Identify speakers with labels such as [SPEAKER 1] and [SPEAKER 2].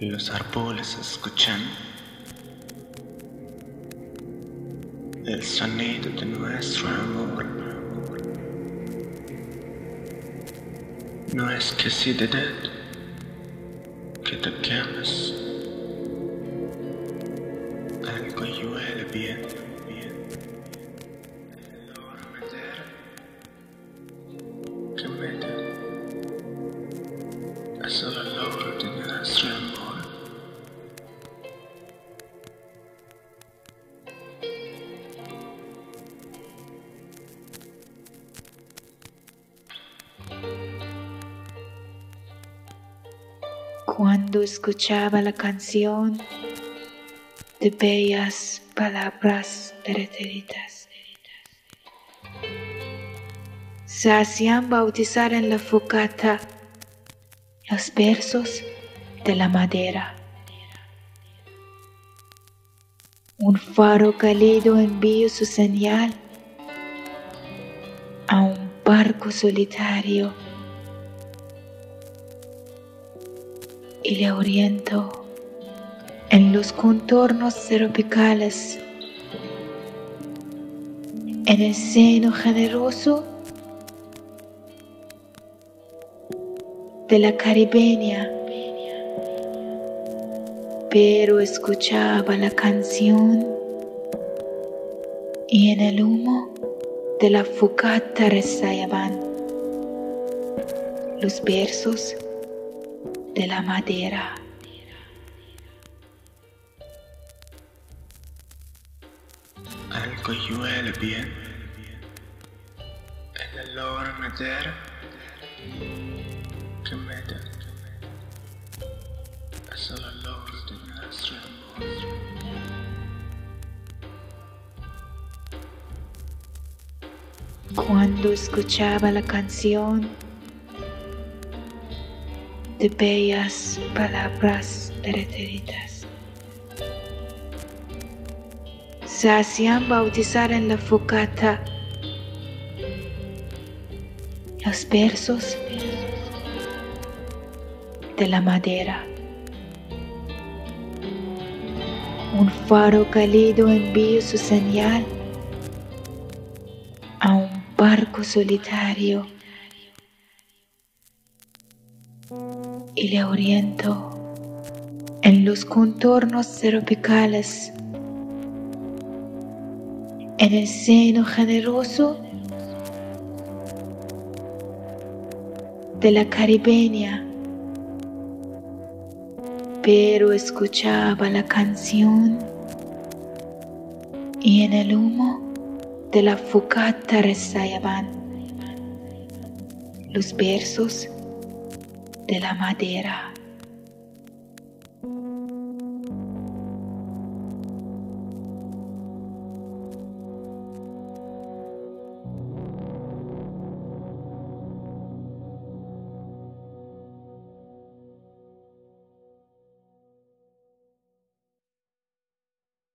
[SPEAKER 1] Los árboles escuchan el sonido de nuestro amor. No es que si de que te quemas. Algo bien, bien.
[SPEAKER 2] Cuando escuchaba la canción de bellas palabras preteritas, se hacían bautizar en la focata los versos de la madera. Un faro cálido envió su señal a un barco solitario y le oriento en los contornos tropicales, en el seno generoso de la caribeña, pero escuchaba la canción y en el humo de la focata rezaban los versos de la madera.
[SPEAKER 1] Algo huele bien. El olor a madera que me da. Es el olor de nuestro amor.
[SPEAKER 2] Cuando escuchaba la canción de bellas palabras preteritas, se hacían bautizar en la focata los versos de la madera. Un faro cálido envió su señal a un barco solitario y le oriento en los contornos tropicales, en el seno generoso de la caribeña, pero escuchaba la canción y en el humo de la focata rezaban los versos della madera.